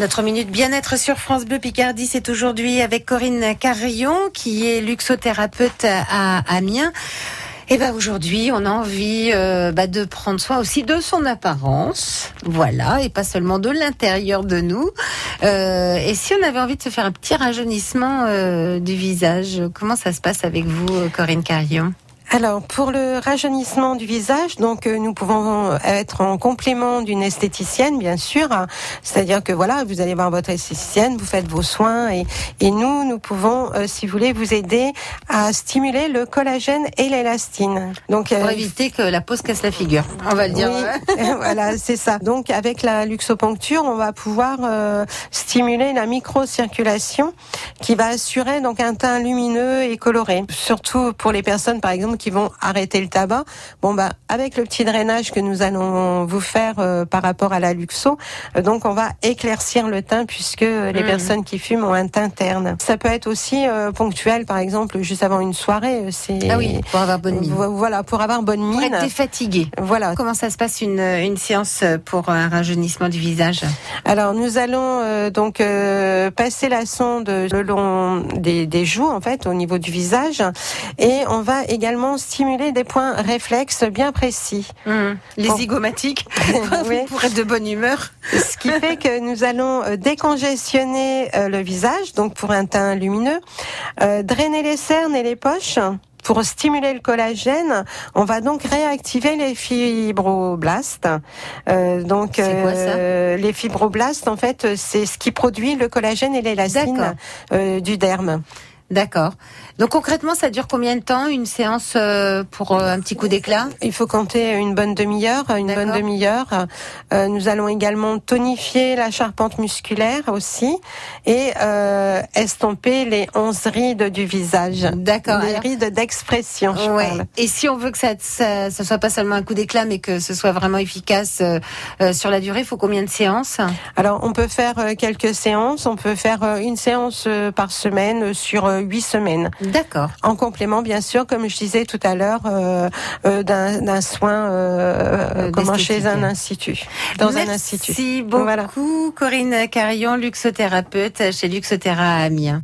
Notre minute bien-être sur France Bleu Picardie, c'est aujourd'hui avec Corinne Carillon, qui est luxothérapeute à Amiens. Et ben aujourd'hui, on a envie euh, bah, de prendre soin aussi de son apparence, voilà, et pas seulement de l'intérieur de nous. Euh, et si on avait envie de se faire un petit rajeunissement euh, du visage, comment ça se passe avec vous, Corinne Carillon alors pour le rajeunissement du visage, donc euh, nous pouvons être en complément d'une esthéticienne, bien sûr. C'est-à-dire que voilà, vous allez voir votre esthéticienne, vous faites vos soins et, et nous, nous pouvons, euh, si vous voulez, vous aider à stimuler le collagène et l'élastine. Donc pour euh, éviter que la peau se casse la figure, on va le dire. voilà, c'est ça. Donc avec la luxoponcture, on va pouvoir stimuler la microcirculation qui va assurer donc un teint lumineux et coloré. Surtout pour les personnes, par exemple qui vont arrêter le tabac. Bon bah avec le petit drainage que nous allons vous faire euh, par rapport à la luxo, euh, donc on va éclaircir le teint puisque les mmh. personnes qui fument ont un teint terne. Ça peut être aussi euh, ponctuel, par exemple juste avant une soirée. C'est ah oui pour avoir bonne mine. Voilà pour avoir bonne mine. Pour être défatigué. Voilà. Comment ça se passe une, une séance pour un rajeunissement du visage? Alors nous allons donc passer la sonde le long des, des joues en fait au niveau du visage et on va également stimuler des points réflexes bien précis. Mmh. Les zygomatiques pour être de bonne humeur. Ce qui fait que nous allons euh, décongestionner euh, le visage, donc pour un teint lumineux, euh, drainer les cernes et les poches pour stimuler le collagène, on va donc réactiver les fibroblastes. Euh, donc euh, les fibroblastes, en fait, c'est ce qui produit le collagène et l'élastine euh, du derme. D'accord. Donc concrètement, ça dure combien de temps une séance euh, pour euh, un petit coup d'éclat? Il faut compter une bonne demi-heure, une bonne demi-heure. Euh, nous allons également tonifier la charpente musculaire aussi et estomper les onze rides du visage. D'accord. Les rides d'expression. Ouais. Et si on veut que ça, ça, soit pas seulement un coup d'éclat, mais que ce soit vraiment efficace sur la durée, il faut combien de séances? Alors on peut faire quelques séances. On peut faire une séance par semaine sur huit semaines. D'accord. En complément, bien sûr, comme je disais tout à l'heure, euh, euh, d'un soin euh, comment chez un institut, dans un institut. Merci beaucoup, Corinne Carillon, luxothérapeute chez Luxothéra à Amiens.